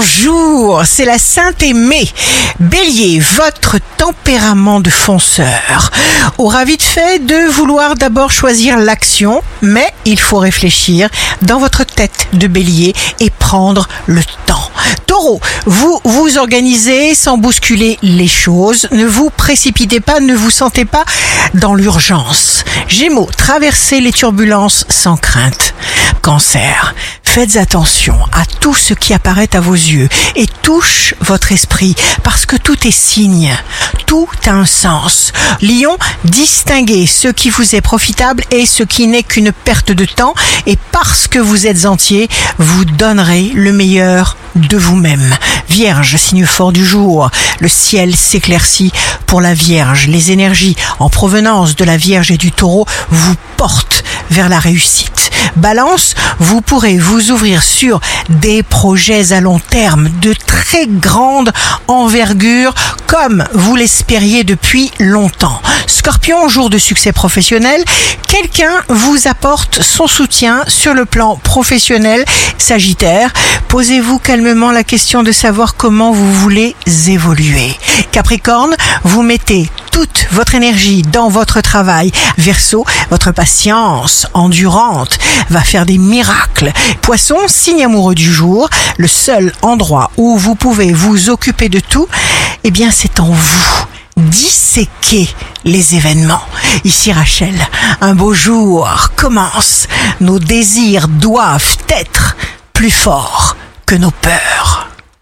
Bonjour, c'est la Sainte Aimée. Bélier, votre tempérament de fonceur aura vite fait de vouloir d'abord choisir l'action, mais il faut réfléchir dans votre tête de bélier et prendre le temps. Taureau, vous vous organisez sans bousculer les choses, ne vous précipitez pas, ne vous sentez pas dans l'urgence. Gémeaux, traversez les turbulences sans crainte. Cancer, faites attention à tout ce qui apparaît à vos yeux et touche votre esprit parce que tout est signe, tout a un sens. Lion, distinguez ce qui vous est profitable et ce qui n'est qu'une perte de temps et parce que vous êtes entier, vous donnerez le meilleur de vous-même. Vierge, signe fort du jour, le ciel s'éclaircit pour la Vierge. Les énergies en provenance de la Vierge et du taureau vous portent vers la réussite. Balance, vous pourrez vous ouvrir sur des projets à long terme de très grande envergure comme vous l'espériez depuis longtemps. Scorpion, jour de succès professionnel, quelqu'un vous apporte son soutien sur le plan professionnel. Sagittaire, posez-vous calmement la question de savoir comment vous voulez évoluer. Capricorne, vous mettez toute votre énergie dans votre travail. Verseau, votre patience endurante va faire des miracles. Poisson, signe amoureux du jour, le seul endroit où vous pouvez vous occuper de tout, eh bien c'est en vous. Disséquer les événements. Ici Rachel, un beau jour commence. Nos désirs doivent être plus forts que nos peurs.